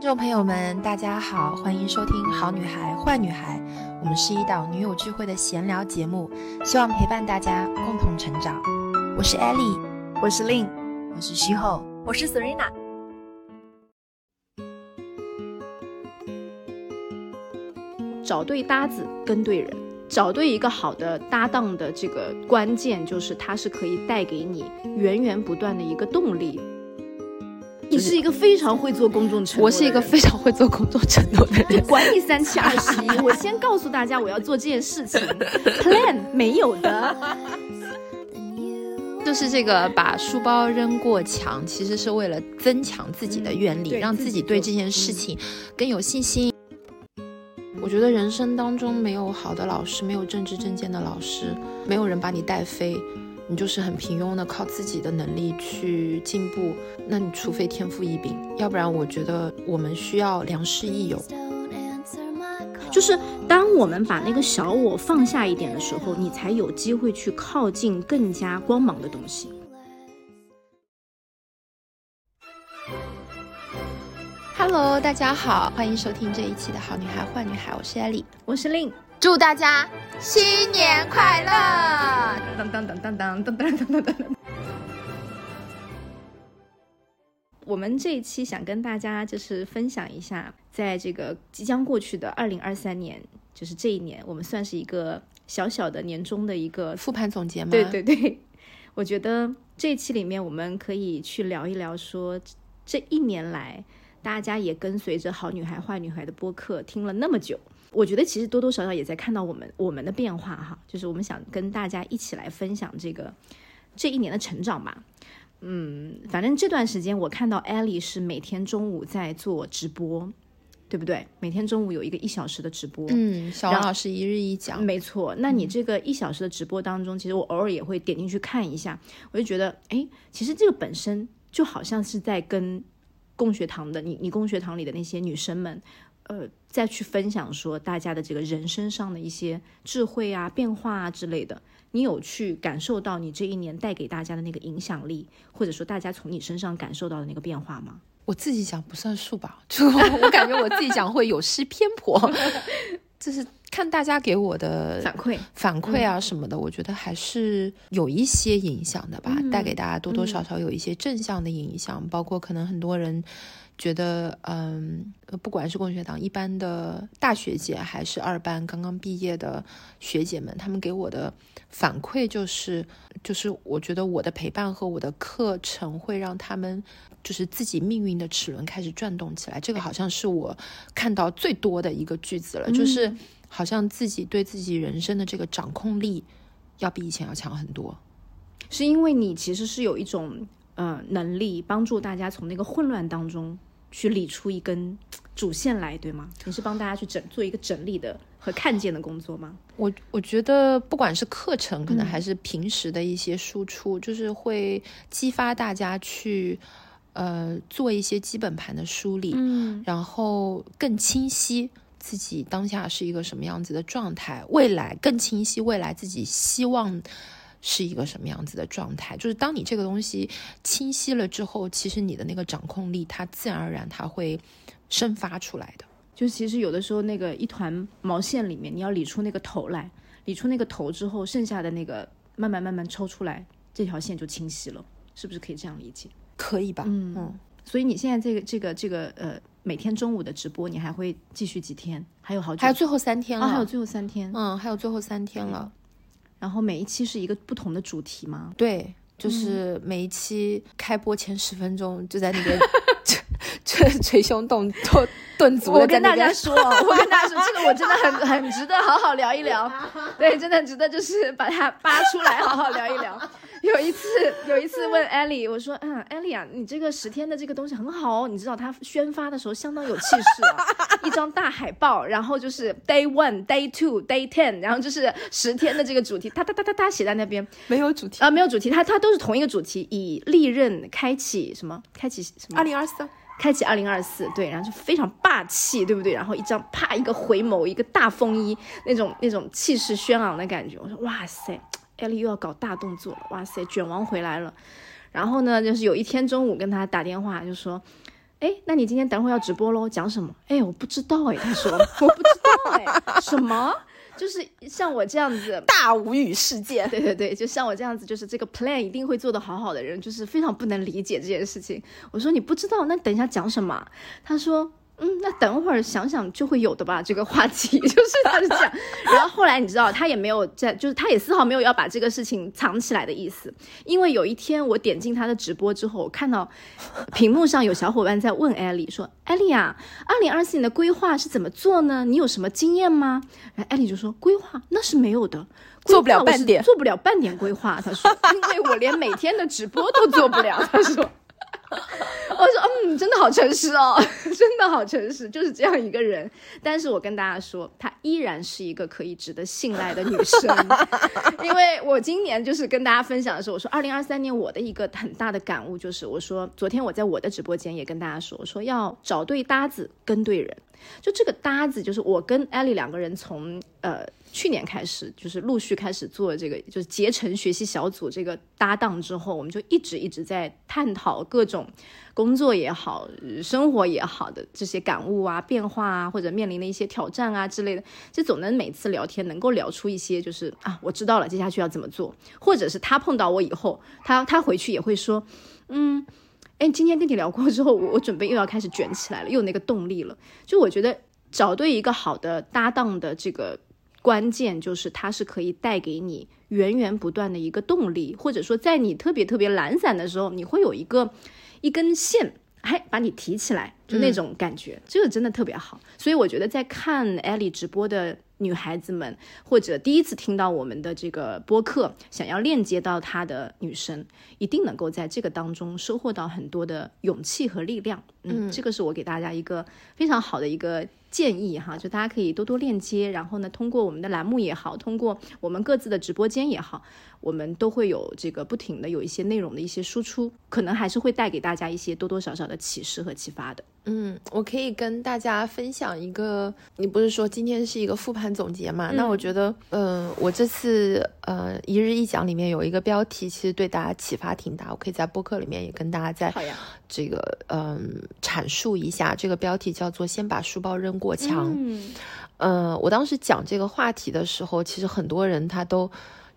听众朋友们，大家好，欢迎收听《好女孩坏女孩》，我们是一档女友聚会的闲聊节目，希望陪伴大家共同成长。我是 Ellie，我是 Lin，我是徐后，我是 Serena。找对搭子，跟对人，找对一个好的搭档的这个关键就是它是可以带给你源源不断的一个动力。你是一个非常会做公众承诺，我是一个非常会做公众承诺的人。管你三七二十一，我先告诉大家我要做这件事情，plan 没有的。就是这个把书包扔过墙，其实是为了增强自己的愿力，让自己对这件事情更有信心。我觉得人生当中没有好的老师，没有正直正见的老师，没有人把你带飞。你就是很平庸的靠自己的能力去进步，那你除非天赋异禀，要不然我觉得我们需要良师益友。就是当我们把那个小我放下一点的时候，你才有机会去靠近更加光芒的东西。Hello，大家好，欢迎收听这一期的好女孩坏女孩，我是艾丽，我是令。祝大家新年快乐！当当当当当当当当当。我们这一期想跟大家就是分享一下，在这个即将过去的二零二三年，就是这一年，我们算是一个小小的年终的一个复盘总结吗？对对对，我觉得这一期里面我们可以去聊一聊，说这一年来大家也跟随着好女孩坏女孩的播客听了那么久。我觉得其实多多少少也在看到我们我们的变化哈，就是我们想跟大家一起来分享这个这一年的成长吧。嗯，反正这段时间我看到艾莉是每天中午在做直播，对不对？每天中午有一个一小时的直播。嗯，小王老师一日一讲，没错。那你这个一小时的直播当中，其实我偶尔也会点进去看一下，我就觉得，哎，其实这个本身就好像是在跟共学堂的你你共学堂里的那些女生们。呃，再去分享说大家的这个人生上的一些智慧啊、变化啊之类的，你有去感受到你这一年带给大家的那个影响力，或者说大家从你身上感受到的那个变化吗？我自己讲不算数吧，就我感觉我自己讲会有失偏颇，就是看大家给我的反馈、反馈啊什么的，我觉得还是有一些影响的吧，带给大家多多少少有一些正向的影响，包括可能很多人。觉得，嗯，不管是共学党一班的大学姐，还是二班刚刚毕业的学姐们，他们给我的反馈就是，就是我觉得我的陪伴和我的课程会让他们，就是自己命运的齿轮开始转动起来。这个好像是我看到最多的一个句子了，就是好像自己对自己人生的这个掌控力要比以前要强很多。是因为你其实是有一种，呃，能力帮助大家从那个混乱当中。去理出一根主线来，对吗？你是帮大家去整做一个整理的和看见的工作吗？我我觉得不管是课程，可能还是平时的一些输出，就是会激发大家去呃做一些基本盘的梳理，嗯，然后更清晰自己当下是一个什么样子的状态，未来更清晰未来自己希望。是一个什么样子的状态？就是当你这个东西清晰了之后，其实你的那个掌控力，它自然而然它会生发出来的。就其实有的时候，那个一团毛线里面，你要理出那个头来，理出那个头之后，剩下的那个慢慢慢慢抽出来，这条线就清晰了，是不是可以这样理解？可以吧？嗯嗯。所以你现在这个这个这个呃，每天中午的直播，你还会继续几天？还有好久？还有最后三天了。还有最后三天。嗯，还有最后三天了。然后每一期是一个不同的主题吗？对，就是每一期开播前十分钟就在 那边捶捶胸顿顿顿足。我跟大家说，我跟大家说，这个我真的很很值得好好聊一聊。对，真的值得就是把它扒出来好好聊一聊。有一次，有一次问艾莉，我说：“嗯，艾莉啊，你这个十天的这个东西很好哦，你知道它宣发的时候相当有气势啊，一张大海报，然后就是 day one, day two, day ten，然后就是十天的这个主题，哒哒哒哒哒写在那边，没有主题啊，没有主题，它它都是同一个主题，以利刃开启什么，开启什么？二零二四，开启二零二四，对，然后就非常霸气，对不对？然后一张啪一个回眸，一个大风衣，那种那种气势轩昂的感觉，我说哇塞。”艾丽又要搞大动作了，哇塞，卷王回来了。然后呢，就是有一天中午跟他打电话，就说，哎，那你今天等会儿要直播喽？讲什么？哎，我不知道哎。他说我不知道哎，什么？就是像我这样子大无语事件。对对对，就像我这样子，就是这个 plan 一定会做得好好的人，就是非常不能理解这件事情。我说你不知道，那等一下讲什么？他说。嗯，那等会儿想想就会有的吧。这个话题 就是他是这样，然后后来你知道他也没有在，就是他也丝毫没有要把这个事情藏起来的意思。因为有一天我点进他的直播之后，我看到屏幕上有小伙伴在问艾丽说：“艾丽啊，二零二四年的规划是怎么做呢？你有什么经验吗？”然后艾丽就说：“规划那是没有的，做不了半点，做不了半点规划。”他说：“因为我连每天的直播都做不了。”他说。我说，嗯，真的好诚实哦，真的好诚实，就是这样一个人。但是我跟大家说，她依然是一个可以值得信赖的女生。因为我今年就是跟大家分享的时候，我说，二零二三年我的一个很大的感悟就是，我说，昨天我在我的直播间也跟大家说，我说要找对搭子，跟对人。就这个搭子，就是我跟艾丽两个人从呃。去年开始就是陆续开始做这个，就是结成学习小组这个搭档之后，我们就一直一直在探讨各种工作也好、生活也好的这些感悟啊、变化啊，或者面临的一些挑战啊之类的。就总能每次聊天能够聊出一些，就是啊，我知道了，接下去要怎么做，或者是他碰到我以后，他他回去也会说，嗯，哎，今天跟你聊过之后，我 我准备又要开始卷起来了，又有那个动力了。就我觉得找对一个好的搭档的这个。关键就是它是可以带给你源源不断的一个动力，或者说在你特别特别懒散的时候，你会有一个一根线，哎，把你提起来，就那种感觉，这个真的特别好。所以我觉得在看艾丽直播的女孩子们，或者第一次听到我们的这个播客，想要链接到她的女生，一定能够在这个当中收获到很多的勇气和力量。嗯，这个是我给大家一个非常好的一个。建议哈，就大家可以多多链接，然后呢，通过我们的栏目也好，通过我们各自的直播间也好，我们都会有这个不停的有一些内容的一些输出，可能还是会带给大家一些多多少少的启示和启发的。嗯，我可以跟大家分享一个，你不是说今天是一个复盘总结嘛？那我觉得，嗯，我这次呃一日一讲里面有一个标题，其实对大家启发挺大，我可以在播客里面也跟大家在这个嗯阐述一下。这个标题叫做“先把书包扔过墙”。嗯，呃，我当时讲这个话题的时候，其实很多人他都。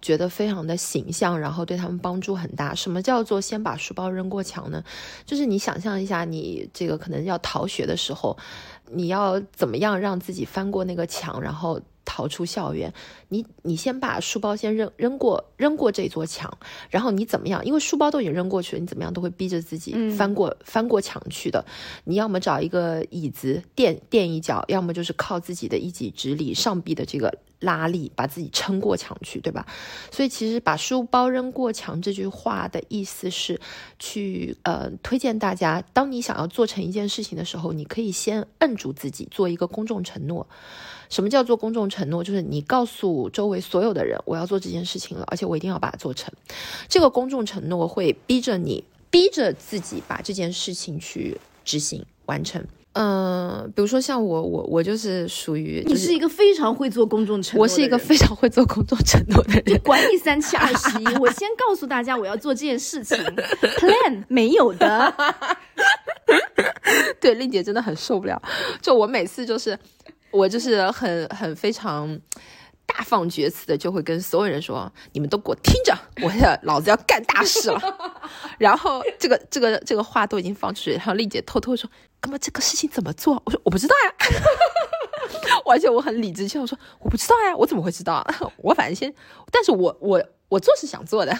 觉得非常的形象，然后对他们帮助很大。什么叫做先把书包扔过墙呢？就是你想象一下，你这个可能要逃学的时候，你要怎么样让自己翻过那个墙，然后。逃出校园，你你先把书包先扔扔过扔过这座墙，然后你怎么样？因为书包都已经扔过去了，你怎么样都会逼着自己翻过翻过墙去的。你要么找一个椅子垫垫一脚，要么就是靠自己的一己之力，上臂的这个拉力把自己撑过墙去，对吧？所以其实把书包扔过墙这句话的意思是去呃推荐大家，当你想要做成一件事情的时候，你可以先摁住自己，做一个公众承诺。什么叫做公众承诺？就是你告诉周围所有的人，我要做这件事情了，而且我一定要把它做成。这个公众承诺会逼着你，逼着自己把这件事情去执行完成。嗯，比如说像我，我我就是属于你是一个非常会做公众承诺，我是一个非常会做公众承诺的人。管你三七二十一，我先告诉大家我要做这件事情，plan 没有的。对，丽姐真的很受不了，就我每次就是。我就是很很非常大放厥词的，就会跟所有人说：“你们都给我听着，我要老子要干大事了。”然后这个这个这个话都已经放出去，然后丽姐偷偷说：“哥们，这个事情怎么做？”我说：“我不知道呀。”而且我很理直气壮说：“我不知道呀，我怎么会知道？我反正先……但是我我。”我做是想做的，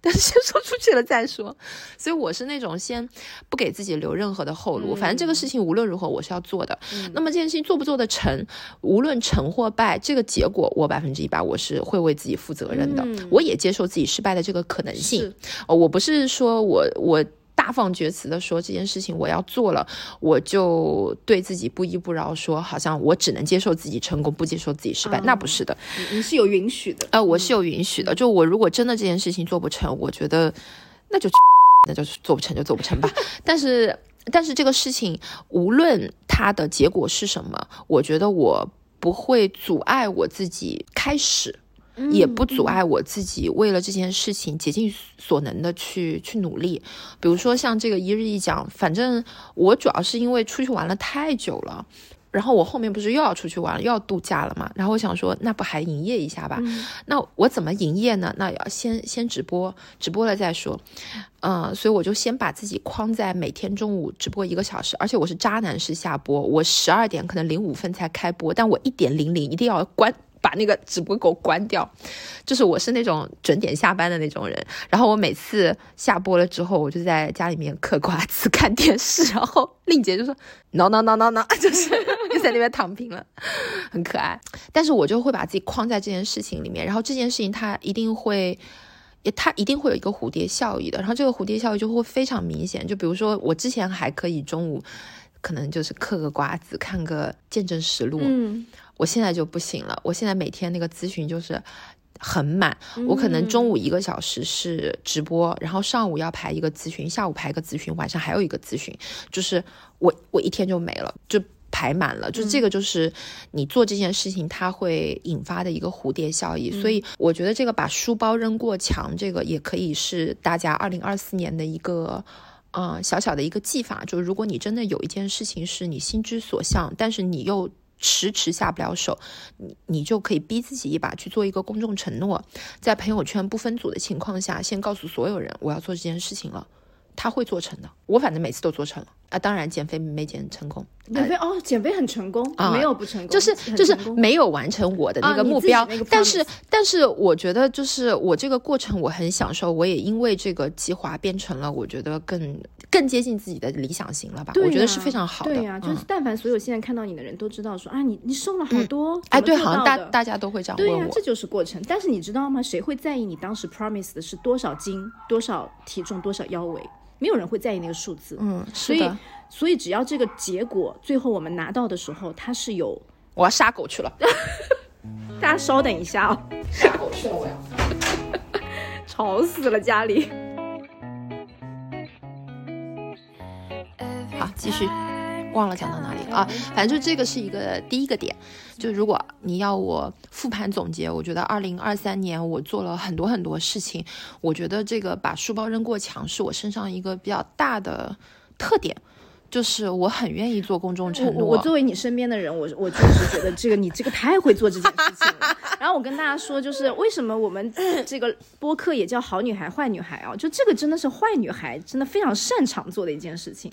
但是先说出去了再说，所以我是那种先不给自己留任何的后路，反正这个事情无论如何我是要做的。那么这件事情做不做得成，无论成或败，这个结果我百分之一百我是会为自己负责任的，我也接受自己失败的这个可能性。哦，我不是说我我。大放厥词的说这件事情我要做了，我就对自己不依不饶，说好像我只能接受自己成功，不接受自己失败，那不是的，你是有允许的呃，我是有允许的。就我如果真的这件事情做不成，我觉得那就那就做不成就做不成吧。但是但是这个事情无论它的结果是什么，我觉得我不会阻碍我自己开始。也不阻碍我自己为了这件事情竭尽所能的去去努力。比如说像这个一日一讲，反正我主要是因为出去玩了太久了。然后我后面不是又要出去玩，又要度假了嘛？然后我想说，那不还营业一下吧？那我怎么营业呢？那要先先直播，直播了再说。嗯，所以我就先把自己框在每天中午直播一个小时，而且我是渣男式下播，我十二点可能零五分才开播，但我一点零零一定要关。把那个直播给我关掉，就是我是那种准点下班的那种人。然后我每次下播了之后，我就在家里面嗑瓜子、看电视。然后令姐就说：“no no no no no”，就是就在那边躺平了，很可爱。但是我就会把自己框在这件事情里面，然后这件事情它一定会，也它一定会有一个蝴蝶效应的。然后这个蝴蝶效应就会非常明显。就比如说我之前还可以中午可能就是嗑个瓜子，看个《见证实录》。嗯。我现在就不行了，我现在每天那个咨询就是很满，我可能中午一个小时是直播，然后上午要排一个咨询，下午排一个咨询，晚上还有一个咨询，就是我我一天就没了，就排满了，就这个就是你做这件事情它会引发的一个蝴蝶效应，所以我觉得这个把书包扔过墙，这个也可以是大家二零二四年的一个啊小小的一个技法，就是如果你真的有一件事情是你心之所向，但是你又。迟迟下不了手，你你就可以逼自己一把去做一个公众承诺，在朋友圈不分组的情况下，先告诉所有人我要做这件事情了，他会做成的。我反正每次都做成了。啊，当然减肥没减成功，减肥哦，减肥很成功，没有不成功，就是就是没有完成我的那个目标。但是但是我觉得就是我这个过程我很享受，我也因为这个计划变成了我觉得更更接近自己的理想型了吧？我觉得是非常好的。对呀，就是但凡所有现在看到你的人都知道说啊，你你瘦了好多，哎，对，好像大大家都会这样问我。对呀，这就是过程。但是你知道吗？谁会在意你当时 promise 的是多少斤、多少体重、多少腰围？没有人会在意那个数字，嗯，所以所以只要这个结果最后我们拿到的时候，它是有，我要杀狗去了，大家稍等一下啊，杀狗去了我要，吵死了家里，好继续。忘了讲到哪里啊？反正就这个是一个第一个点，就如果你要我复盘总结，我觉得二零二三年我做了很多很多事情，我觉得这个把书包扔过墙是我身上一个比较大的特点。就是我很愿意做公众承诺。我作为你身边的人，我我确实觉得这个你这个太会做这件事情了。然后我跟大家说，就是为什么我们这个播客也叫好女孩坏女孩啊？就这个真的是坏女孩真的非常擅长做的一件事情。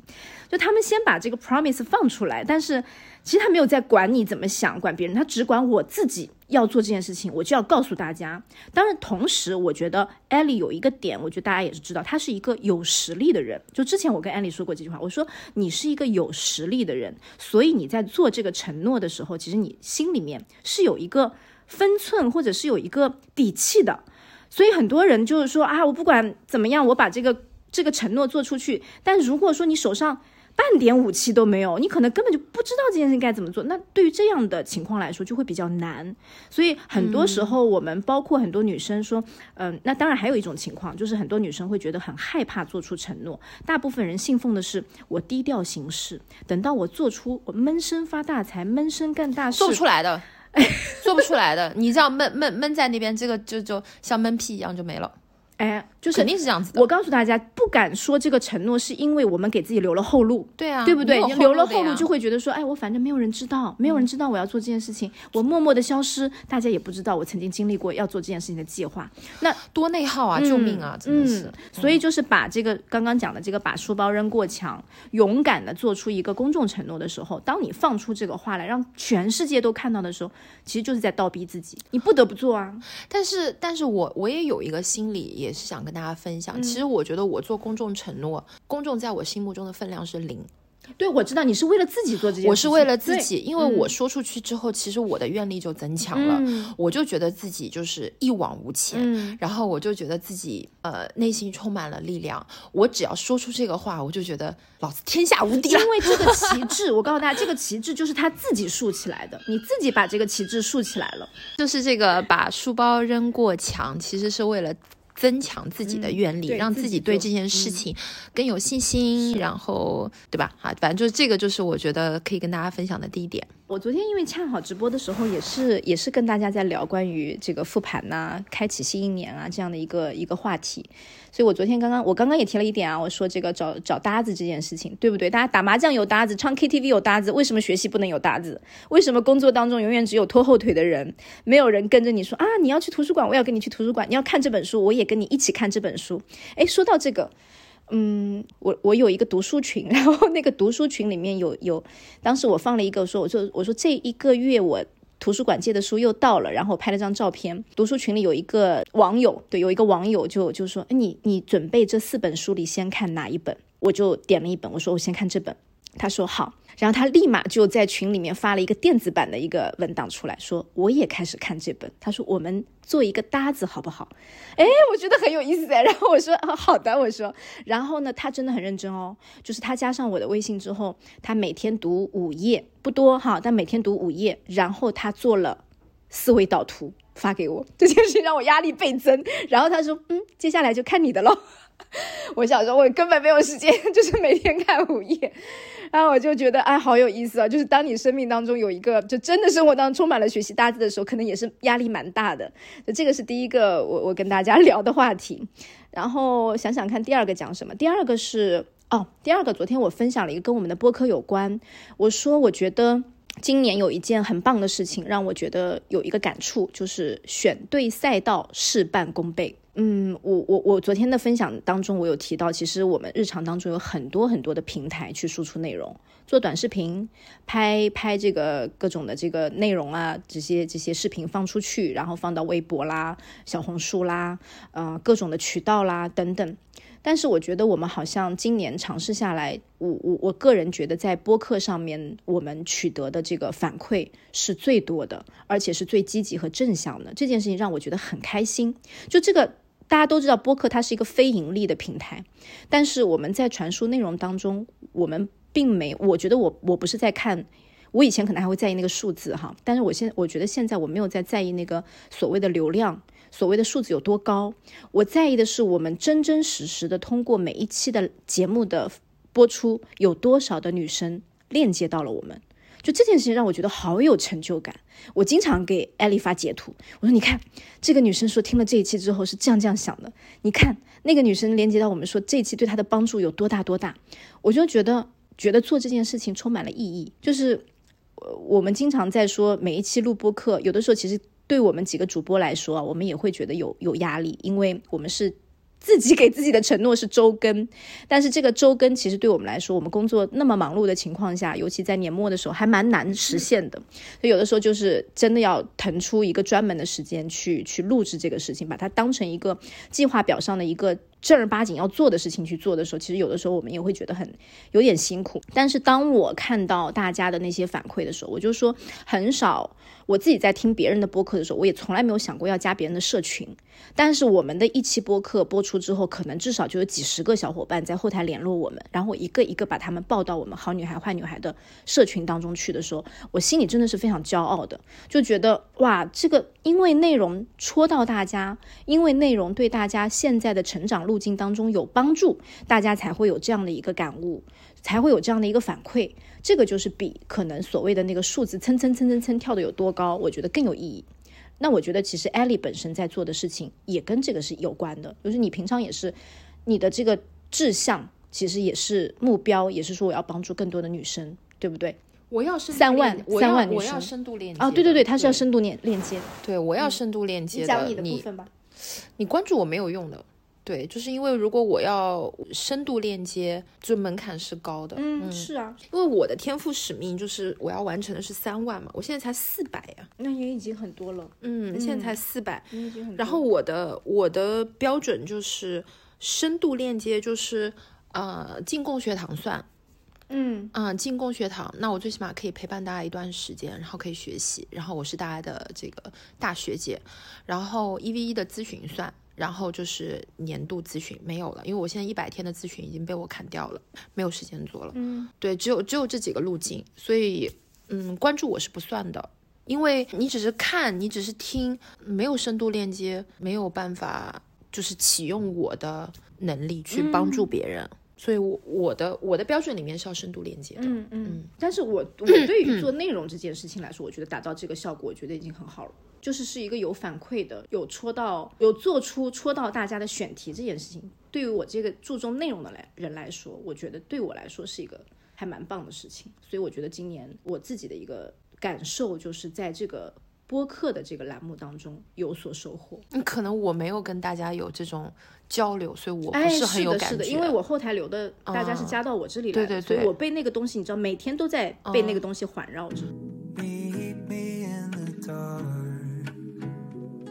就他们先把这个 promise 放出来，但是。其实他没有在管你怎么想，管别人，他只管我自己要做这件事情，我就要告诉大家。当然，同时我觉得艾莉有一个点，我觉得大家也是知道，她是一个有实力的人。就之前我跟艾莉说过这句话，我说你是一个有实力的人，所以你在做这个承诺的时候，其实你心里面是有一个分寸，或者是有一个底气的。所以很多人就是说啊，我不管怎么样，我把这个这个承诺做出去。但如果说你手上，半点武器都没有，你可能根本就不知道这件事情该怎么做。那对于这样的情况来说，就会比较难。所以很多时候，我们包括很多女生说，嗯，那当然还有一种情况，就是很多女生会觉得很害怕做出承诺。大部分人信奉的是我低调行事，等到我做出我闷声发大财、闷声干大事，做不出来的，做不出来的。你这样闷闷闷在那边，这个就就像闷屁一样就没了。哎，就是肯定是这样子的。我告诉大家，不敢说这个承诺，是因为我们给自己留了后路。对啊，对不对？留了后路就会觉得说，哎，我反正没有人知道，没有人知道我要做这件事情，我默默的消失，大家也不知道我曾经经历过要做这件事情的计划。那多内耗啊！救命啊！真的是。所以就是把这个刚刚讲的这个把书包扔过墙，勇敢的做出一个公众承诺的时候，当你放出这个话来，让全世界都看到的时候，其实就是在倒逼自己，你不得不做啊。但是，但是我我也有一个心理，也是想跟大家分。分享，其实我觉得我做公众承诺，公众在我心目中的分量是零。对，我知道你是为了自己做这件事，我是为了自己，因为我说出去之后，其实我的愿力就增强了，我就觉得自己就是一往无前，然后我就觉得自己呃内心充满了力量。我只要说出这个话，我就觉得老子天下无敌了。因为这个旗帜，我告诉大家，这个旗帜就是他自己竖起来的，你自己把这个旗帜竖起来了，就是这个把书包扔过墙，其实是为了。增强自己的愿力，对让自己对这件事嗯情更有信心，然后对吧？啊，反正就是这个，就是我觉得可以跟大家分享的第一点。我昨天因为恰好直播的时候，也是也是跟大家在聊关于这个复盘呐、开启新一年啊这样的一个一个话题，所以我昨天刚刚我刚刚也提了一点啊，我说这个找找搭子这件事情，对不对？大家打麻将有搭子，唱 KTV 有搭子，为什么学习不能有搭子？为什么工作当中永远只有拖后腿的人，没有人跟着你说啊，你要去图书馆，我要跟你去图书馆，你要看这本书，我也跟你一起看这本书。哎，说到这个。嗯，我我有一个读书群，然后那个读书群里面有有，当时我放了一个说，我说我说这一个月我图书馆借的书又到了，然后我拍了张照片。读书群里有一个网友，对，有一个网友就就说，哎，你你准备这四本书里先看哪一本？我就点了一本，我说我先看这本。他说好，然后他立马就在群里面发了一个电子版的一个文档出来，说我也开始看这本。他说我们做一个搭子好不好？哎，我觉得很有意思哎。然后我说啊好的，我说，然后呢，他真的很认真哦，就是他加上我的微信之后，他每天读五页，不多哈，但每天读五页，然后他做了思维导图发给我，这件事情让我压力倍增。然后他说，嗯，接下来就看你的喽。我想说，我根本没有时间，就是每天看五页，然后我就觉得，哎，好有意思啊！就是当你生命当中有一个，就真的生活当中充满了学习搭子的时候，可能也是压力蛮大的。就这个是第一个我我跟大家 聊的话题。然后想想看，第二个讲什么？第二个是哦，第二个昨天我分享了一个跟我们的播客有关，我说我觉得。今年有一件很棒的事情，让我觉得有一个感触，就是选对赛道，事半功倍。嗯，我我我昨天的分享当中，我有提到，其实我们日常当中有很多很多的平台去输出内容，做短视频，拍拍这个各种的这个内容啊，这些这些视频放出去，然后放到微博啦、小红书啦，呃，各种的渠道啦等等。但是我觉得我们好像今年尝试下来，我我我个人觉得在播客上面我们取得的这个反馈是最多的，而且是最积极和正向的。这件事情让我觉得很开心。就这个大家都知道，播客它是一个非盈利的平台，但是我们在传输内容当中，我们并没，我觉得我我不是在看。我以前可能还会在意那个数字哈，但是我现我觉得现在我没有在在意那个所谓的流量，所谓的数字有多高，我在意的是我们真真实实的通过每一期的节目的播出，有多少的女生链接到了我们。就这件事情让我觉得好有成就感。我经常给艾丽发截图，我说你看这个女生说听了这一期之后是这样这样想的，你看那个女生连接到我们说这一期对她的帮助有多大多大，我就觉得觉得做这件事情充满了意义，就是。呃，我们经常在说每一期录播课，有的时候其实对我们几个主播来说，我们也会觉得有有压力，因为我们是自己给自己的承诺是周更，但是这个周更其实对我们来说，我们工作那么忙碌的情况下，尤其在年末的时候，还蛮难实现的。所以有的时候就是真的要腾出一个专门的时间去去录制这个事情，把它当成一个计划表上的一个。正儿八经要做的事情去做的时候，其实有的时候我们也会觉得很有点辛苦。但是当我看到大家的那些反馈的时候，我就说很少。我自己在听别人的播客的时候，我也从来没有想过要加别人的社群。但是我们的一期播客播出之后，可能至少就有几十个小伙伴在后台联络我们，然后一个一个把他们报到我们好女孩坏女孩的社群当中去的时候，我心里真的是非常骄傲的，就觉得哇，这个因为内容戳到大家，因为内容对大家现在的成长路径当中有帮助，大家才会有这样的一个感悟，才会有这样的一个反馈。这个就是比可能所谓的那个数字蹭蹭蹭蹭蹭跳的有多高，我觉得更有意义。那我觉得其实艾丽本身在做的事情也跟这个是有关的，就是你平常也是你的这个志向，其实也是目标，也是说我要帮助更多的女生，对不对？我要三万三万女生我要深度链接啊，对对对，它是要深度链链接。对，我要深度链接讲你的部你分吧。你关注我没有用的，对，就是因为如果我要深度链接，就门槛是高的，嗯，是啊，因为我的天赋使命就是我要完成的是三万嘛，我现在才四百呀，那也已经很多了，嗯，现在才四百，你已经很多然后我的我的标准就是深度链接，就是呃进贡学堂算，嗯。嗯，进贡学堂，那我最起码可以陪伴大家一段时间，然后可以学习，然后我是大家的这个大学姐，然后一 v 一的咨询算，然后就是年度咨询没有了，因为我现在一百天的咨询已经被我砍掉了，没有时间做了。嗯对，只有只有这几个路径，所以嗯，关注我是不算的，因为你只是看，你只是听，没有深度链接，没有办法就是启用我的能力去帮助别人。所以我，我的我的标准里面是要深度链接的。嗯嗯。但是我我 对于做内容这件事情来说，我觉得达到这个效果，我觉得已经很好了。就是是一个有反馈的，有戳到，有做出戳到大家的选题这件事情，对于我这个注重内容的来人来说，我觉得对我来说是一个还蛮棒的事情。所以我觉得今年我自己的一个感受就是在这个。播客的这个栏目当中有所收获，嗯，可能我没有跟大家有这种交流，所以我不是很有感觉。是的，因为我后台留的大家是加到我这里来的，所以我被那个东西，你知道，每天都在被那个东西环绕着。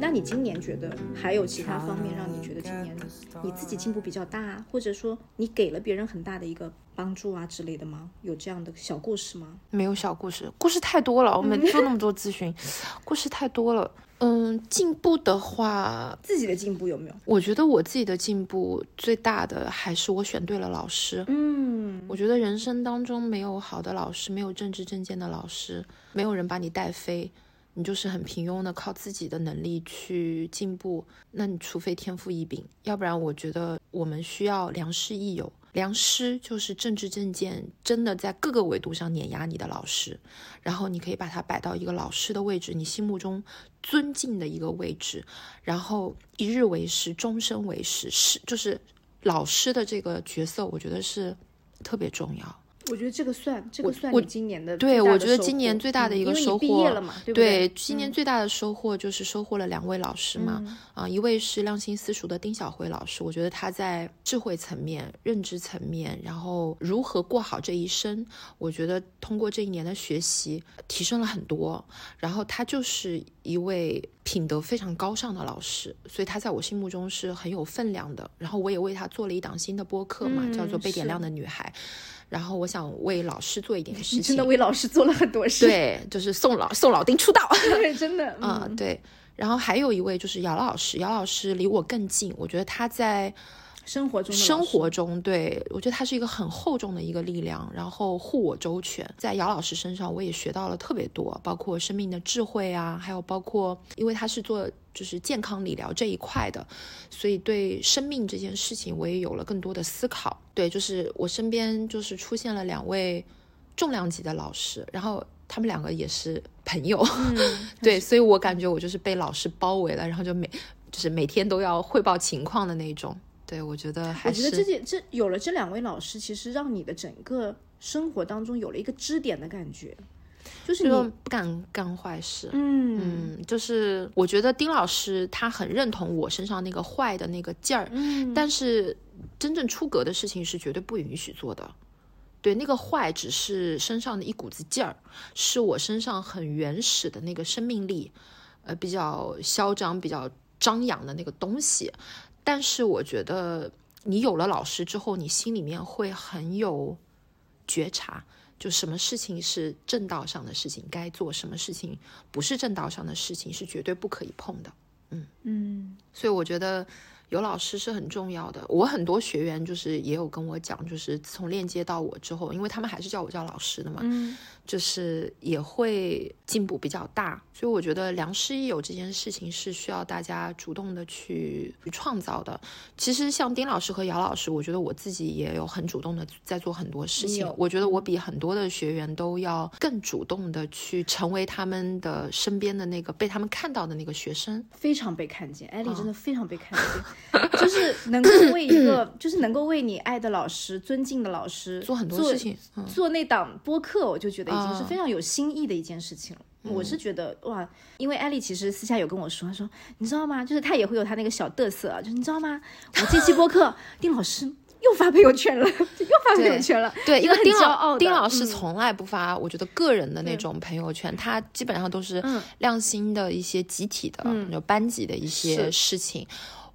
那你今年觉得还有其他方面让你觉得今年你自己进步比较大，或者说你给了别人很大的一个帮助啊之类的吗？有这样的小故事吗？没有小故事，故事太多了。我们做那么多咨询，故事太多了。嗯，进步的话，自己的进步有没有？我觉得我自己的进步最大的还是我选对了老师。嗯，我觉得人生当中没有好的老师，没有政治正见的老师，没有人把你带飞。你就是很平庸的靠自己的能力去进步，那你除非天赋异禀，要不然我觉得我们需要良师益友。良师就是政治正见真的在各个维度上碾压你的老师，然后你可以把他摆到一个老师的位置，你心目中尊敬的一个位置，然后一日为师，终身为师，是就是老师的这个角色，我觉得是特别重要。我觉得这个算，这个算你今年的对，我觉得今年最大的一个收获，毕业了嘛，对不对？今年最大的收获就是收获了两位老师嘛，啊，一位是亮心私塾的丁小辉老师，我觉得他在智慧层面、认知层面，然后如何过好这一生，我觉得通过这一年的学习提升了很多。然后他就是一位品德非常高尚的老师，所以他在我心目中是很有分量的。然后我也为他做了一档新的播客嘛，叫做《被点亮的女孩》。然后我想为老师做一点事情，真的为老师做了很多事。对，就是送老送老丁出道。对，真的。嗯，对。然后还有一位就是姚老师，姚老师离我更近，我觉得他在。生活中，生活中，对我觉得他是一个很厚重的一个力量，然后护我周全。在姚老师身上，我也学到了特别多，包括生命的智慧啊，还有包括，因为他是做就是健康理疗这一块的，所以对生命这件事情，我也有了更多的思考。对，就是我身边就是出现了两位重量级的老师，然后他们两个也是朋友，对，所以我感觉我就是被老师包围了，然后就每就是每天都要汇报情况的那种。对，我觉得还是。我觉得这件这有了这两位老师，其实让你的整个生活当中有了一个支点的感觉，就是你不敢干坏事。嗯嗯，就是我觉得丁老师他很认同我身上那个坏的那个劲儿，嗯，但是真正出格的事情是绝对不允许做的。对，那个坏只是身上的一股子劲儿，是我身上很原始的那个生命力，呃，比较嚣张、比较张扬的那个东西。但是我觉得，你有了老师之后，你心里面会很有觉察，就什么事情是正道上的事情该做，什么事情不是正道上的事情是绝对不可以碰的。嗯嗯，所以我觉得。有老师是很重要的。我很多学员就是也有跟我讲，就是自从链接到我之后，因为他们还是叫我叫老师的嘛，嗯，就是也会进步比较大。所以我觉得良师益友这件事情是需要大家主动的去创造的。其实像丁老师和姚老师，我觉得我自己也有很主动的在做很多事情。我觉得我比很多的学员都要更主动的去成为他们的身边的那个被他们看到的那个学生，非常被看见。艾丽真的非常被看见。就是能够为一个，就是能够为你爱的老师、尊敬的老师做很多事情，做那档播客，我就觉得已经是非常有新意的一件事情了。我是觉得哇，因为艾丽其实私下有跟我说，她说你知道吗？就是她也会有她那个小嘚瑟，就是你知道吗？我这期播客，丁老师又发朋友圈了，又发朋友圈了。对，因为丁老丁老师从来不发，我觉得个人的那种朋友圈，他基本上都是亮星的一些集体的、就班级的一些事情。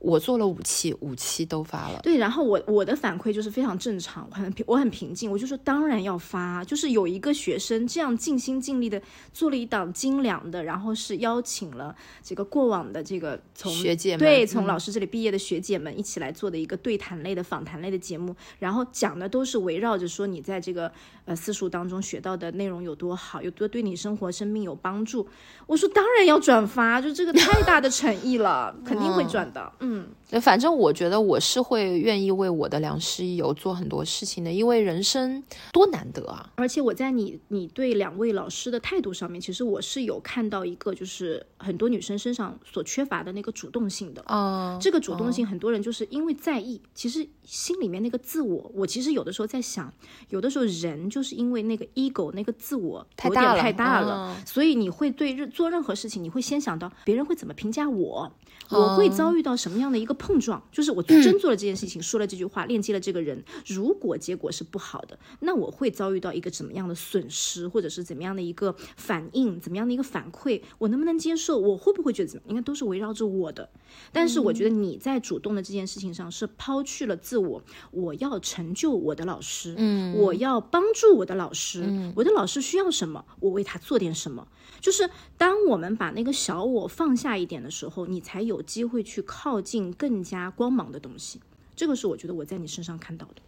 我做了五期，五期都发了。对，然后我我的反馈就是非常正常，我很平，我很平静，我就说当然要发，就是有一个学生这样尽心尽力的做了一档精良的，然后是邀请了这个过往的这个从学姐对从老师这里毕业的学姐们一起来做的一个对谈类的访谈类的节目，然后讲的都是围绕着说你在这个呃私塾当中学到的内容有多好，有多对你生活生命有帮助。我说当然要转发，就这个太大的诚意了，肯定会转的。嗯。嗯，反正我觉得我是会愿意为我的良师益友做很多事情的，因为人生多难得啊！而且我在你你对两位老师的态度上面，其实我是有看到一个，就是很多女生身上所缺乏的那个主动性的。啊、这个主动性，很多人就是因为在意，其实心里面那个自我，我其实有的时候在想，有的时候人就是因为那个 ego 那个自我太大了太大了，嗯所以你会对任做任何事情，你会先想到别人会怎么评价我，我会遭遇到什么样的一个碰撞，就是我真做了这件事情，说了这句话，链接了这个人，如果结果是不好的，那我会遭遇到一个怎么样的损失，或者是怎么样的一个反应，怎么样的一个反馈，我能不能接受，我会不会觉得怎么，应该都是围绕着我的。但是我觉得你在主动的这件事情上是抛去了自我，我要成就我的老师，嗯，我要帮助我的老师，我的老师需要什么，我为他做点什么。就是当我们把那个小我放下一点的时候，你才有机会去靠近更加光芒的东西。这个是我觉得我在你身上看到的。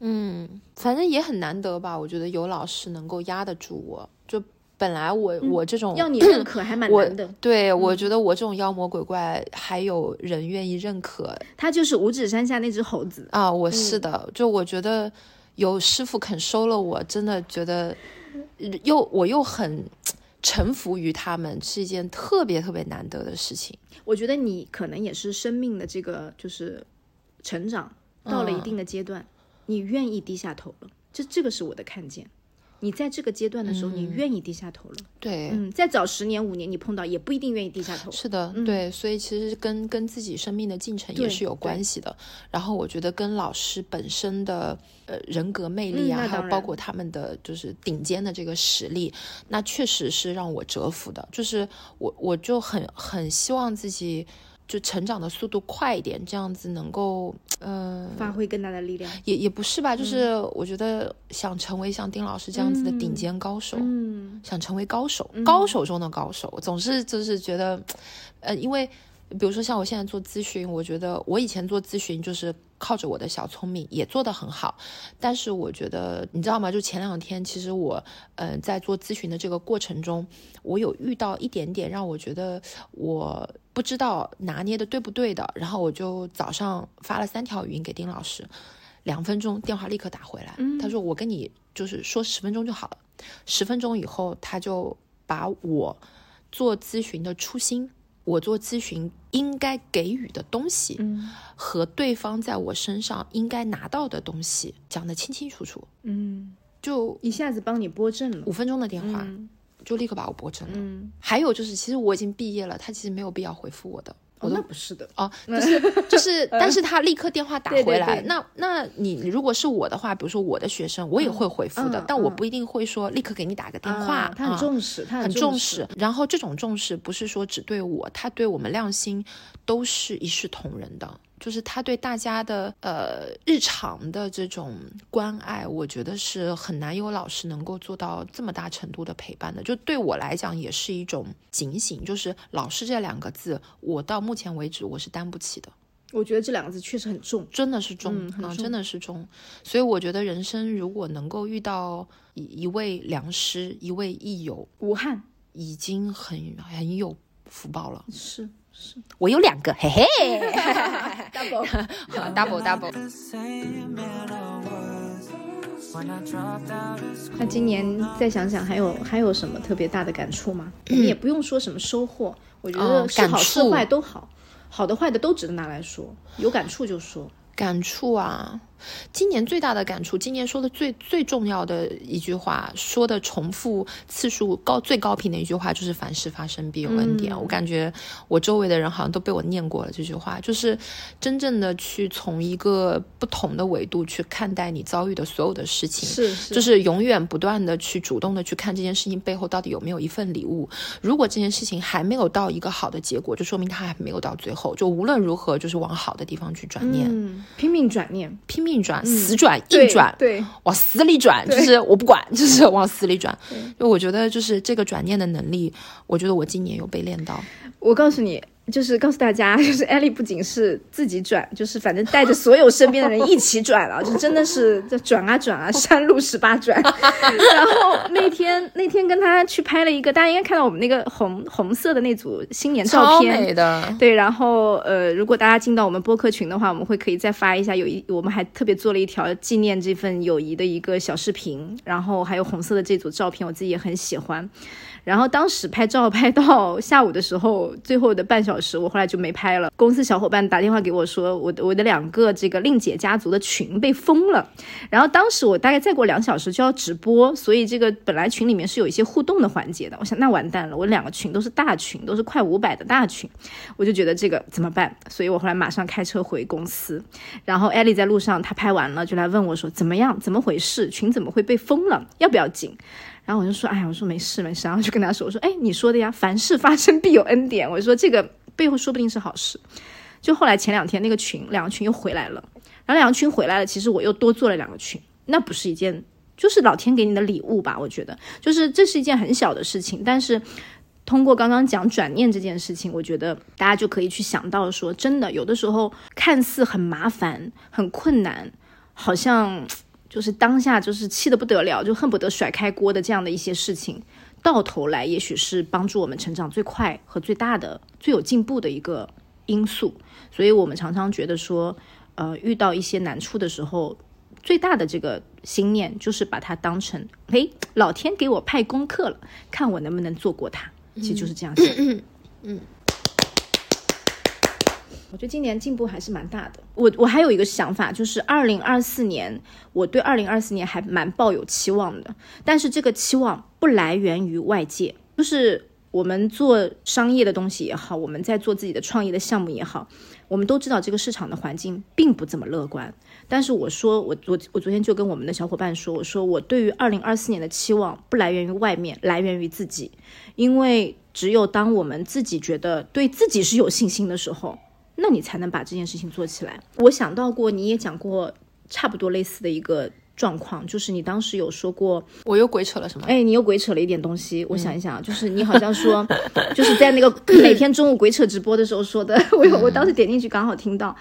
嗯反正也很难得吧。我觉得有老师能够压得住我，就本来我、我这种要你认可还蛮难的。对我觉得我这种妖魔鬼怪，还有人愿意认可他就是五指山下那只猴子。啊！我是的，就我觉得有师傅肯收了我，真的觉得又我又很臣服于他们，是一件特别特别难得的事情。我觉得你可能也是生命的这个就是成长到了一定的阶段，你愿意低下头了。这这个是我的看见。你在这个阶段的时候，你愿意低下头了。对，嗯，再早十年五年，你碰到也不一定愿意低下头。是的，对，所以其实跟跟自己生命的进程也是有关系的。然后我觉得跟老师本身的呃人格魅力啊，还有包括他们的就是顶尖的这个实力，那确实是让我折服的。就是我我就很很希望自己就成长的速度快一点，这样子能够呃发挥更大的力量。也也不是吧，就是我觉得想成为像丁老师这样子的顶尖高手，嗯想成为高手，高手中的高手，总是就是觉得，呃，因为比如说像我现在做咨询，我觉得我以前做咨询就是靠着我的小聪明，也做得很好，但是我觉得你知道吗？就前两天，其实我嗯、呃在做咨询的这个过程中，我有遇到一点点让我觉得我不知道拿捏的对不对的，然后我就早上发了三条语音给丁老师。两分钟电话立刻打回来，他说我跟你就是说十分钟就好了。十分钟以后，他就把我做咨询的初心，我做咨询应该给予的东西，嗯和对方在我身上应该拿到的东西讲得清清楚楚。嗯，就一下子帮你拨正了五。分钟的电话，嗯就立刻把我拨正了。嗯，还有就是，其实我已经毕业了，他其实没有必要回复我的。哦，那不是的。哦，就是就是，但是他立刻电话打回来。对那那你如果是我的话，比如说我的学生，我也会回复的，嗯嗯但我不一定会说立刻给你打个电话。啊他很啊重视，他很重重视。然后这种重视不是说只对我，他对我们亮星都是一视同仁的。就是他对大家的呃日常的这种关爱，我觉得是很难有老师能够做到这么大程度的陪伴的。就对我来讲，也是一种警醒。就是老师这两个字，我到目前为止我是担不起的。我觉得这两个字确实很重。真的是重、啊，真的是重。所以我觉得人生如果能够遇到一一位良师，一位益友，武汉已经很很有福报了。是是我有两个，嘿嘿 double。double double。the same man I was when I dropped out of school. 那今年再想想，还有还有什么特别大的感触吗？我们也不用说什么收获，我觉哦得是好是坏都好，好的坏的都值得拿来说，有感触就说。感触啊，今年最大的感触，今年说的最最重要的一句话，说的重复次数高最高频的一句话，就是凡事发生必有恩典。我感觉我周围的人好像都被我念过了这句话，就是真正的去从一个不同的维度去看待你遭遇的所有的事情，是是就是永远不断的去主动的去看这件事情背后到底有没有一份礼物。如果这件事情还没有到一个好的结果，就说明它还没有到最后。就无论如何，就是往好的地方去转念。嗯，拼命转念，拼命转、死转、硬转，对，往死里转，就是我不管，就是往死里转。就我觉得，就是这个转念的能力，我觉得我今年有被练到。我告诉你，就是告诉大家，就是艾丽不仅是自己转，就是反正带着所有身边的人一起转了，就真的是这转啊转啊，山路十八转。然后那天那天跟他去拍了一个，大家应该看到我们那个红红色的那组新年照超片，美的。对，然后呃，如果大家进到我们播客群的话，我们会可以再发一下，有一我们还特别做了一条纪念这份友谊的一个小视频，然后还有红色的这组照片，我自己也很喜欢。然后当时拍照拍到下午的时候，最后的半小时，我后来就没拍了。公司小伙伴打电话给我说，我的我的两个这个令姐家族的群被封了。然后当时我大概再过两小时就要直播，所以这个本来群里面是有一些互动的环节的。我想那完蛋了，我两个群都是大群，都是快五百的大群，我就觉得这个怎么办？所以我后来马上开车回公司。然后艾丽在路上，她拍完了就来问我说怎么样？怎么回事？群怎么会被封了？要不要紧？然后我就说，哎呀，我说没事没事，然后就跟他说，我说，哎，你说的呀，凡事发生必有恩典，我说这个背后说不定是好事。就后来前两天那个群，两个群又回来了，然后两个群回来了，其实我又多做了两个群，那不是一件，就是老天给你的礼物吧？我觉得，就是这是一件很小的事情，但是通过刚刚讲转念这件事情，我觉得大家就可以去想到说，真的有的时候看似很麻烦、很困难，好像。就是当下就是气得不得了，就恨不得甩开锅的这样的一些事情，到头来也许是帮助我们成长最快和最大的、最有进步的一个因素。所以我们常常觉得说，呃，遇到一些难处的时候，最大的这个心念就是把它当成，诶，老天给我派功课了，看我能不能做过它。其实就是这样想。嗯。我觉得今年进步还是蛮大的。我我还有一个想法，就是二零二四年，我对二零二四年还蛮抱有期望的。但是这个期望不来源于外界，就是我们做商业的东西也好，我们在做自己的创业的项目也好，我们都知道这个市场的环境并不怎么乐观。但是我说，我昨我昨天就跟我们的小伙伴说，我说我对于二零二四年的期望不来源于外面，来源于自己，因为只有当我们自己觉得对自己是有信心的时候。那你才能把这件事情做起来。我想到过，你也讲过差不多类似的一个状况，就是你当时有说过，我又鬼扯了什么？哎，你又鬼扯了一点东西。我想一想，就是你好像说，就是在那个 每天中午鬼扯直播的时候说的。我我当时点进去刚好听到，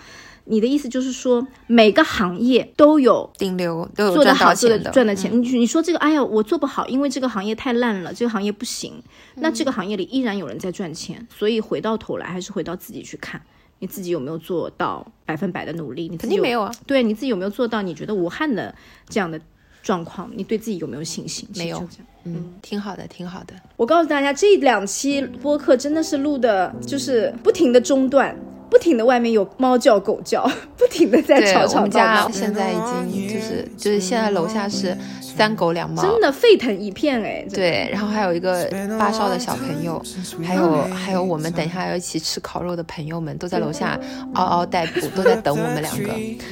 你的意思就是说，每个行业都有顶流，都有做得好、做的赚的钱。你你说这个，哎呀，我做不好，因为这个行业太烂了，这个行业不行。那这个行业里依然有人在赚钱，所以回到头来还是回到自己去看。你自己有没有做到百分百的努力？你肯定没有啊。对，你自己有没有做到你觉得无憾的这样的状况？你对自己有没有信心？没有。嗯，挺好的，挺好的。我告诉大家，这两期播客真的是录的，就是不停的中断。不停的外面有猫叫狗叫，不停的在吵吵我们家现在已经就是就是现在楼下是三狗两猫，真的沸腾一片哎。对，然后还有一个发烧的小朋友，还有还有我们等一下要一起吃烤肉的朋友们都在楼下嗷嗷待哺，都在等我们两个。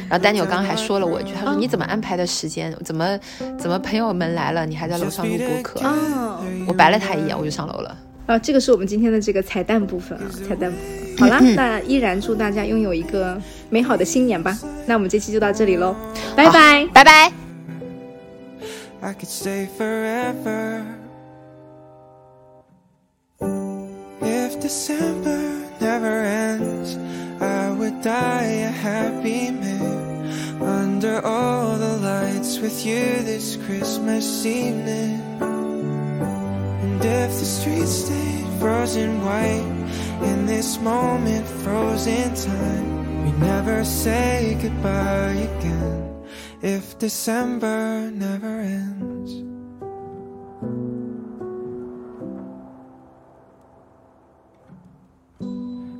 然后丹尼尔刚刚还说了我一句，他说你怎么安排的时间？怎么怎么朋友们来了，你还在楼上录播客？哦我白了他一眼，我就上楼了。啊，这个是我们今天的这个彩蛋部分啊，彩蛋部分。好啦，那依然祝大家拥有一个美好的新年吧。那我们这期就到这里喽，拜拜，拜拜。I could stay forever. If December never ends, I would die a happy man. Under all the lights with you this Christmas evening. And if the streets stayed frozen white, in this moment, frozen time, we never say goodbye again. If December never ends.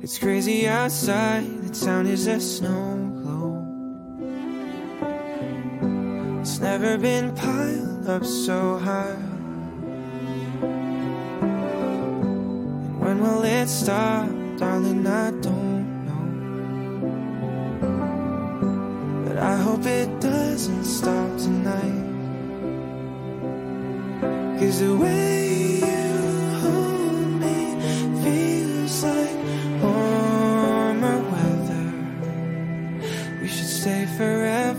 It's crazy outside, the town is a snow globe. It's never been piled up so high. When will it stop, darling? I don't I hope it doesn't stop tonight. Cause the way you hold me feels like warmer weather. We should stay forever.